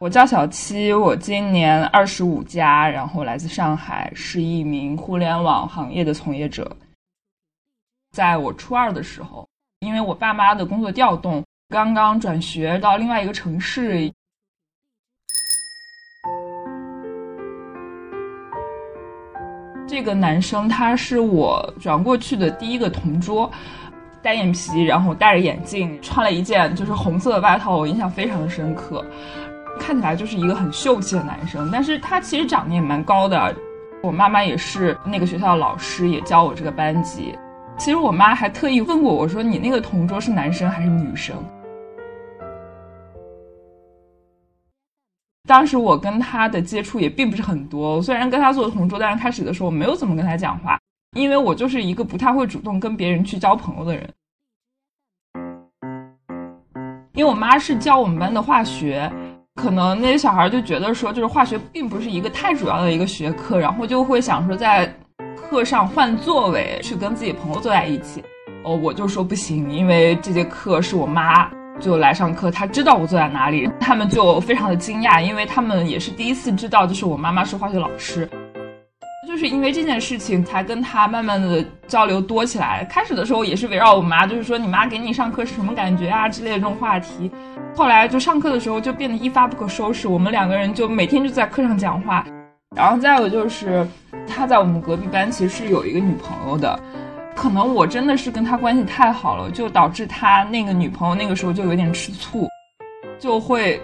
我叫小七，我今年二十五加，然后来自上海，是一名互联网行业的从业者。在我初二的时候，因为我爸妈的工作调动，刚刚转学到另外一个城市。这个男生他是我转过去的第一个同桌，单眼皮，然后戴着眼镜，穿了一件就是红色的外套，我印象非常深刻。看起来就是一个很秀气的男生，但是他其实长得也蛮高的。我妈妈也是那个学校的老师，也教我这个班级。其实我妈还特意问过我说：“你那个同桌是男生还是女生？”当时我跟他的接触也并不是很多，虽然跟他做同桌，但是开始的时候我没有怎么跟他讲话，因为我就是一个不太会主动跟别人去交朋友的人。因为我妈是教我们班的化学。可能那些小孩就觉得说，就是化学并不是一个太主要的一个学科，然后就会想说在课上换座位去跟自己朋友坐在一起。哦，我就说不行，因为这节课是我妈就来上课，她知道我坐在哪里，他们就非常的惊讶，因为他们也是第一次知道，就是我妈妈是化学老师。是因为这件事情，才跟他慢慢的交流多起来。开始的时候也是围绕我妈，就是说你妈给你上课是什么感觉啊之类的这种话题。后来就上课的时候就变得一发不可收拾，我们两个人就每天就在课上讲话。然后再有就是他在我们隔壁班其实是有一个女朋友的，可能我真的是跟他关系太好了，就导致他那个女朋友那个时候就有点吃醋，就会。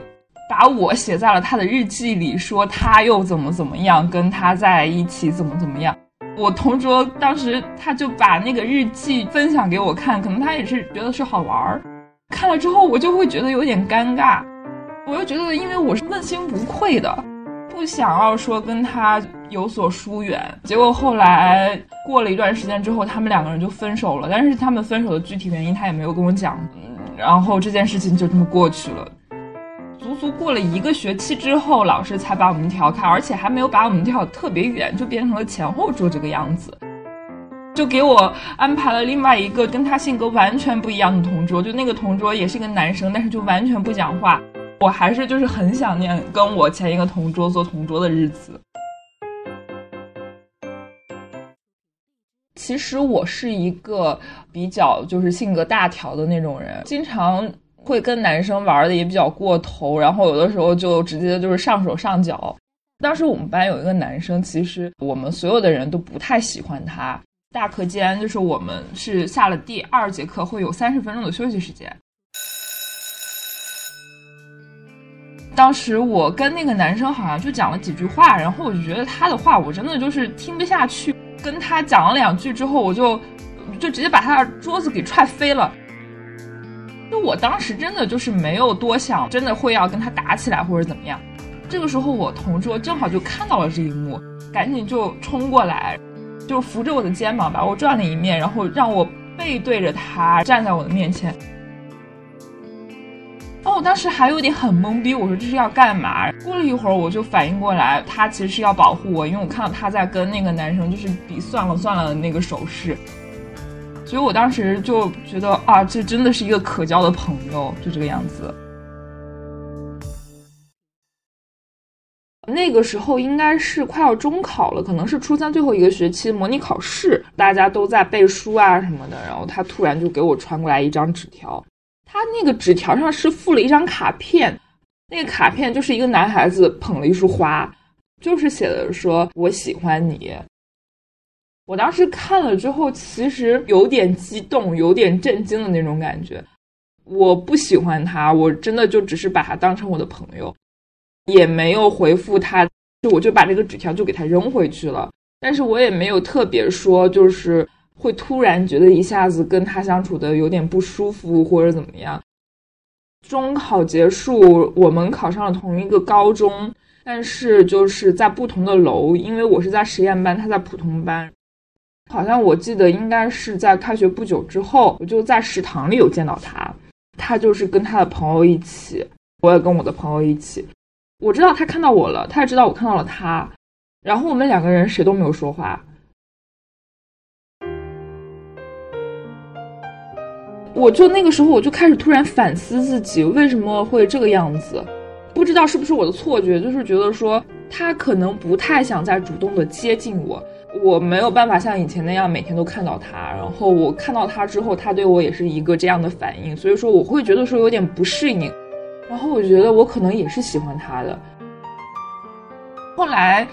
把我写在了他的日记里，说他又怎么怎么样，跟他在一起怎么怎么样。我同桌当时他就把那个日记分享给我看，可能他也是觉得是好玩儿。看了之后，我就会觉得有点尴尬。我又觉得，因为我是问心无愧的，不想要说跟他有所疏远。结果后来过了一段时间之后，他们两个人就分手了。但是他们分手的具体原因，他也没有跟我讲。然后这件事情就这么过去了。足过了一个学期之后，老师才把我们调开，而且还没有把我们调特别远，就变成了前后桌这个样子，就给我安排了另外一个跟他性格完全不一样的同桌，就那个同桌也是个男生，但是就完全不讲话。我还是就是很想念跟我前一个同桌做同桌的日子。其实我是一个比较就是性格大条的那种人，经常。会跟男生玩的也比较过头，然后有的时候就直接就是上手上脚。当时我们班有一个男生，其实我们所有的人都不太喜欢他。大课间就是我们是下了第二节课会有三十分钟的休息时间。当时我跟那个男生好像就讲了几句话，然后我就觉得他的话我真的就是听不下去。跟他讲了两句之后，我就就直接把他的桌子给踹飞了。就我当时真的就是没有多想，真的会要跟他打起来或者怎么样。这个时候我同桌正好就看到了这一幕，赶紧就冲过来，就扶着我的肩膀把我转了一面，然后让我背对着他站在我的面前。哦，我当时还有点很懵逼，我说这是要干嘛？过了一会儿我就反应过来，他其实是要保护我，因为我看到他在跟那个男生就是比算了算了的那个手势。所以我当时就觉得啊，这真的是一个可交的朋友，就这个样子。那个时候应该是快要中考了，可能是初三最后一个学期模拟考试，大家都在背书啊什么的。然后他突然就给我传过来一张纸条，他那个纸条上是附了一张卡片，那个卡片就是一个男孩子捧了一束花，就是写的说我喜欢你。我当时看了之后，其实有点激动，有点震惊的那种感觉。我不喜欢他，我真的就只是把他当成我的朋友，也没有回复他，就我就把这个纸条就给他扔回去了。但是我也没有特别说，就是会突然觉得一下子跟他相处的有点不舒服或者怎么样。中考结束，我们考上了同一个高中，但是就是在不同的楼，因为我是在实验班，他在普通班。好像我记得应该是在开学不久之后，我就在食堂里有见到他。他就是跟他的朋友一起，我也跟我的朋友一起。我知道他看到我了，他也知道我看到了他。然后我们两个人谁都没有说话。我就那个时候我就开始突然反思自己为什么会这个样子。不知道是不是我的错觉，就是觉得说他可能不太想再主动的接近我，我没有办法像以前那样每天都看到他，然后我看到他之后，他对我也是一个这样的反应，所以说我会觉得说有点不适应，然后我觉得我可能也是喜欢他的。后来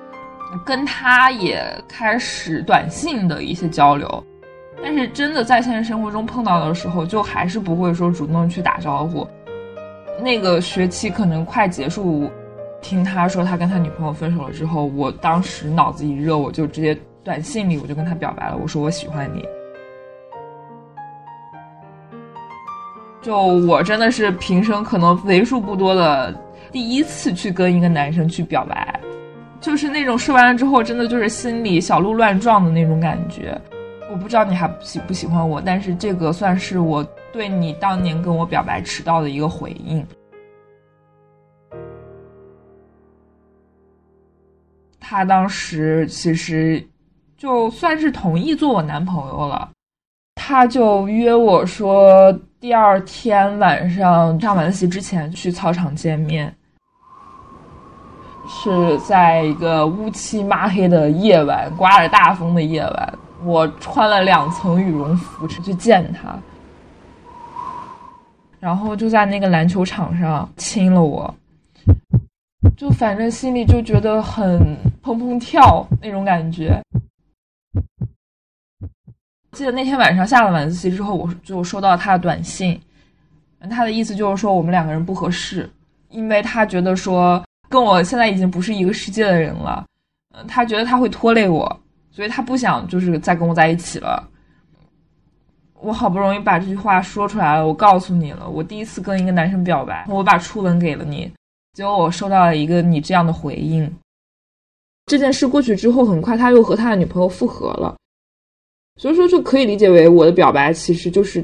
跟他也开始短信的一些交流，但是真的在现实生活中碰到的时候，就还是不会说主动去打招呼。那个学期可能快结束，听他说他跟他女朋友分手了之后，我当时脑子一热，我就直接短信里我就跟他表白了，我说我喜欢你。就我真的是平生可能为数不多的第一次去跟一个男生去表白，就是那种说完了之后，真的就是心里小鹿乱撞的那种感觉。我不知道你还喜不喜欢我，但是这个算是我。对你当年跟我表白迟到的一个回应，他当时其实就算是同意做我男朋友了，他就约我说第二天晚上上晚自习之前去操场见面，是在一个乌漆抹黑的夜晚，刮着大风的夜晚，我穿了两层羽绒服去见他。然后就在那个篮球场上亲了我，就反正心里就觉得很砰砰跳那种感觉。记得那天晚上下了晚自习之后，我就收到他的短信，他的意思就是说我们两个人不合适，因为他觉得说跟我现在已经不是一个世界的人了，嗯，他觉得他会拖累我，所以他不想就是再跟我在一起了。我好不容易把这句话说出来了，我告诉你了，我第一次跟一个男生表白，我把初吻给了你，结果我收到了一个你这样的回应。这件事过去之后，很快他又和他的女朋友复合了，所以说就可以理解为我的表白其实就是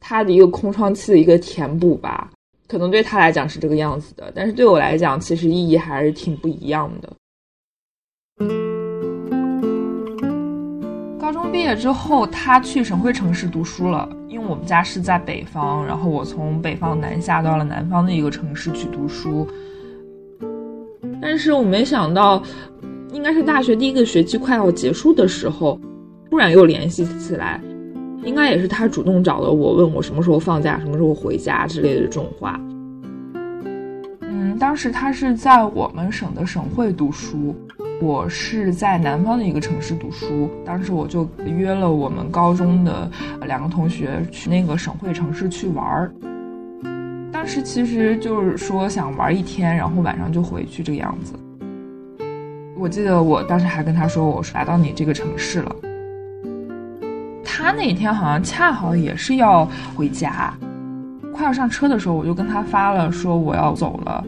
他的一个空窗期的一个填补吧，可能对他来讲是这个样子的，但是对我来讲，其实意义还是挺不一样的。高中毕业之后，他去省会城市读书了，因为我们家是在北方，然后我从北方南下到了南方的一个城市去读书。但是我没想到，应该是大学第一个学期快要结束的时候，突然又联系起来，应该也是他主动找的我，问我什么时候放假，什么时候回家之类的这种话。嗯，当时他是在我们省的省会读书。我是在南方的一个城市读书，当时我就约了我们高中的两个同学去那个省会城市去玩儿。当时其实就是说想玩一天，然后晚上就回去这个样子。我记得我当时还跟他说，我是来到你这个城市了。他那天好像恰好也是要回家，快要上车的时候，我就跟他发了说我要走了。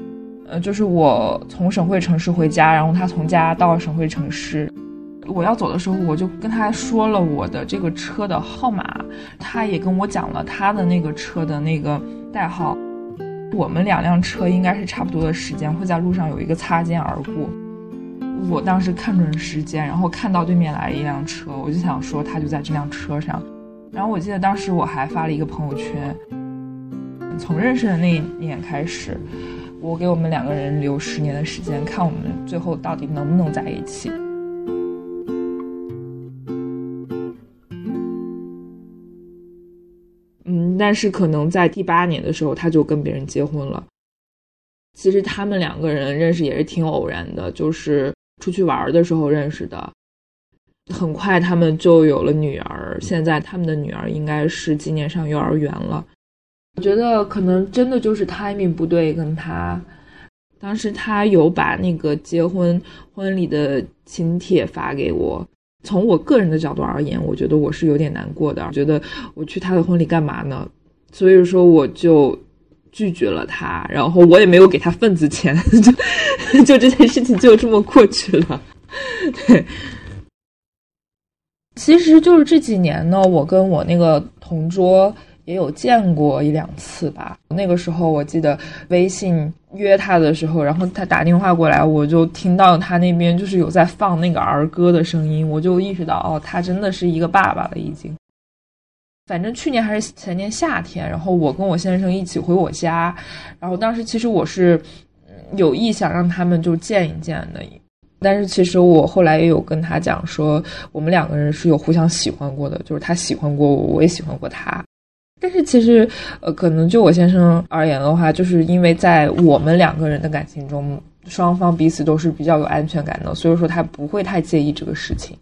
呃，就是我从省会城市回家，然后他从家到省会城市，我要走的时候，我就跟他说了我的这个车的号码，他也跟我讲了他的那个车的那个代号。我们两辆车应该是差不多的时间会在路上有一个擦肩而过。我当时看准时间，然后看到对面来了一辆车，我就想说他就在这辆车上。然后我记得当时我还发了一个朋友圈，从认识的那一年开始。我给我们两个人留十年的时间，看我们最后到底能不能在一起。嗯，但是可能在第八年的时候，他就跟别人结婚了。其实他们两个人认识也是挺偶然的，就是出去玩的时候认识的。很快他们就有了女儿，现在他们的女儿应该是今年上幼儿园了。我觉得可能真的就是 timing 不对，跟他当时他有把那个结婚婚礼的请帖发给我。从我个人的角度而言，我觉得我是有点难过的，觉得我去他的婚礼干嘛呢？所以说我就拒绝了他，然后我也没有给他份子钱，就 就这件事情就这么过去了。对，其实就是这几年呢，我跟我那个同桌。也有见过一两次吧。那个时候我记得微信约他的时候，然后他打电话过来，我就听到他那边就是有在放那个儿歌的声音，我就意识到哦，他真的是一个爸爸了已经。反正去年还是前年夏天，然后我跟我先生一起回我家，然后当时其实我是有意想让他们就见一见的。但是其实我后来也有跟他讲说，我们两个人是有互相喜欢过的，就是他喜欢过我，我也喜欢过他。但是其实，呃，可能就我先生而言的话，就是因为在我们两个人的感情中，双方彼此都是比较有安全感的，所以说他不会太介意这个事情。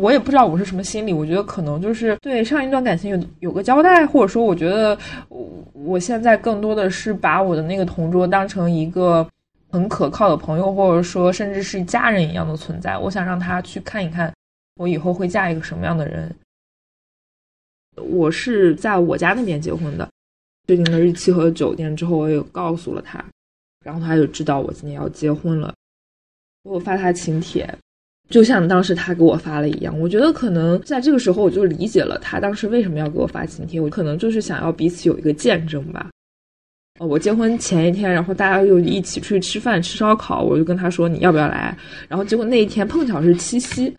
我也不知道我是什么心理，我觉得可能就是对上一段感情有有个交代，或者说我觉得我我现在更多的是把我的那个同桌当成一个很可靠的朋友，或者说甚至是家人一样的存在。我想让他去看一看我以后会嫁一个什么样的人。我是在我家那边结婚的，确定了日期和酒店之后，我也告诉了他，然后他就知道我今年要结婚了。我发他请帖。就像当时他给我发了一样，我觉得可能在这个时候我就理解了他当时为什么要给我发请帖，我可能就是想要彼此有一个见证吧。呃，我结婚前一天，然后大家又一起出去吃饭吃烧烤，我就跟他说你要不要来，然后结果那一天碰巧是七夕，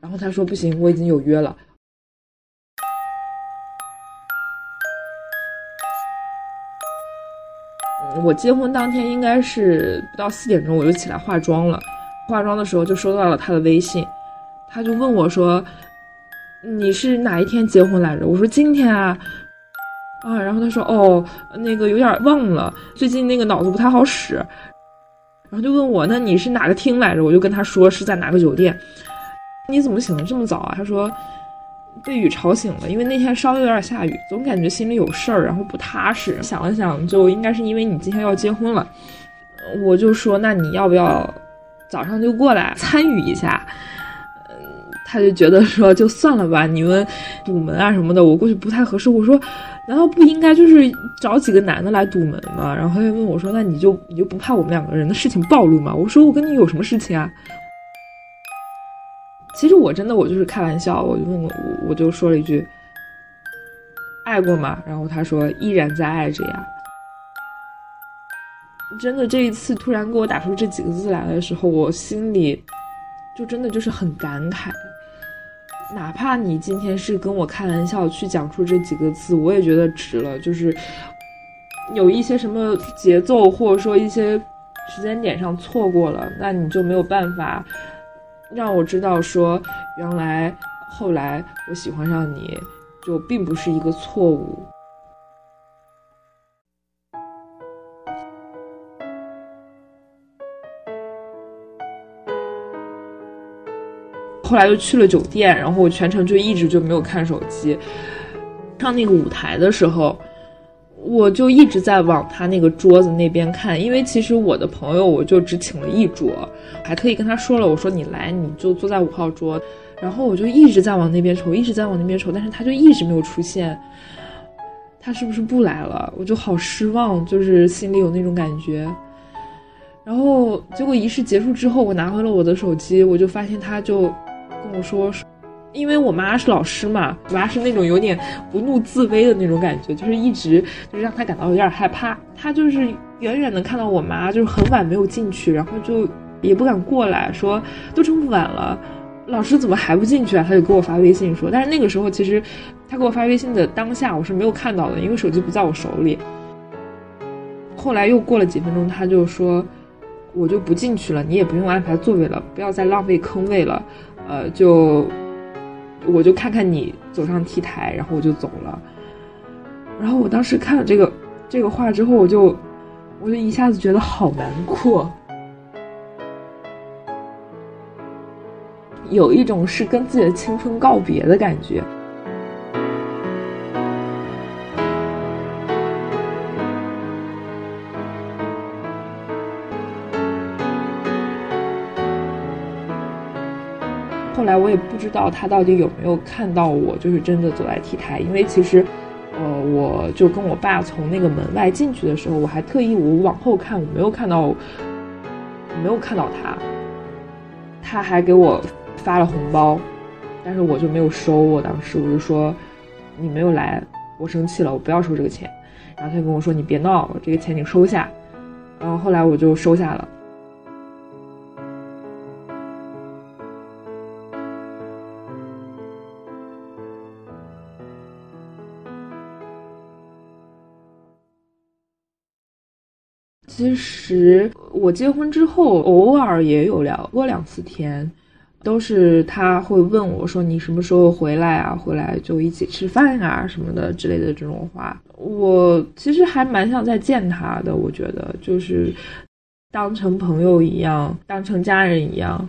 然后他说不行，我已经有约了。我结婚当天应该是不到四点钟我就起来化妆了。化妆的时候就收到了他的微信，他就问我说：“你是哪一天结婚来着？”我说：“今天啊。”啊，然后他说：“哦，那个有点忘了，最近那个脑子不太好使。”然后就问我：“那你是哪个厅来着？”我就跟他说是在哪个酒店。你怎么醒的这么早啊？他说被雨吵醒了，因为那天稍微有点下雨，总感觉心里有事儿，然后不踏实。想了想，就应该是因为你今天要结婚了。我就说：“那你要不要？”早上就过来参与一下，嗯，他就觉得说就算了吧，你们堵门啊什么的，我过去不太合适。我说，难道不应该就是找几个男的来堵门吗？然后他就问我说，那你就你就不怕我们两个人的事情暴露吗？我说我跟你有什么事情啊？其实我真的我就是开玩笑，我就问我我就说了一句，爱过吗？然后他说依然在爱着呀。真的，这一次突然给我打出这几个字来的时候，我心里就真的就是很感慨。哪怕你今天是跟我开玩笑去讲出这几个字，我也觉得值了。就是有一些什么节奏，或者说一些时间点上错过了，那你就没有办法让我知道说，原来后来我喜欢上你就并不是一个错误。后来又去了酒店，然后我全程就一直就没有看手机。上那个舞台的时候，我就一直在往他那个桌子那边看，因为其实我的朋友我就只请了一桌，还特意跟他说了，我说你来你就坐在五号桌。然后我就一直在往那边瞅，一直在往那边瞅，但是他就一直没有出现。他是不是不来了？我就好失望，就是心里有那种感觉。然后结果仪式结束之后，我拿回了我的手机，我就发现他就。跟我说，因为我妈是老师嘛，我妈是那种有点不怒自威的那种感觉，就是一直就是让他感到有点害怕。他就是远远的看到我妈，就是很晚没有进去，然后就也不敢过来，说都这么晚了，老师怎么还不进去啊？他就给我发微信说，但是那个时候其实他给我发微信的当下，我是没有看到的，因为手机不在我手里。后来又过了几分钟，他就说，我就不进去了，你也不用安排座位了，不要再浪费坑位了。呃，就我就看看你走上 T 台，然后我就走了。然后我当时看了这个这个话之后，我就我就一下子觉得好难过，有一种是跟自己的青春告别的感觉。我也不知道他到底有没有看到我，就是真的走在 T 台，因为其实，呃，我就跟我爸从那个门外进去的时候，我还特意我往后看，我没有看到，没有看到他，他还给我发了红包，但是我就没有收，我当时我就说，你没有来，我生气了，我不要收这个钱，然后他就跟我说，你别闹，这个钱你收下，然后后来我就收下了。其实我结婚之后，偶尔也有聊过两次天，都是他会问我说你什么时候回来啊？回来就一起吃饭啊什么的之类的这种话。我其实还蛮想再见他的，我觉得就是当成朋友一样，当成家人一样。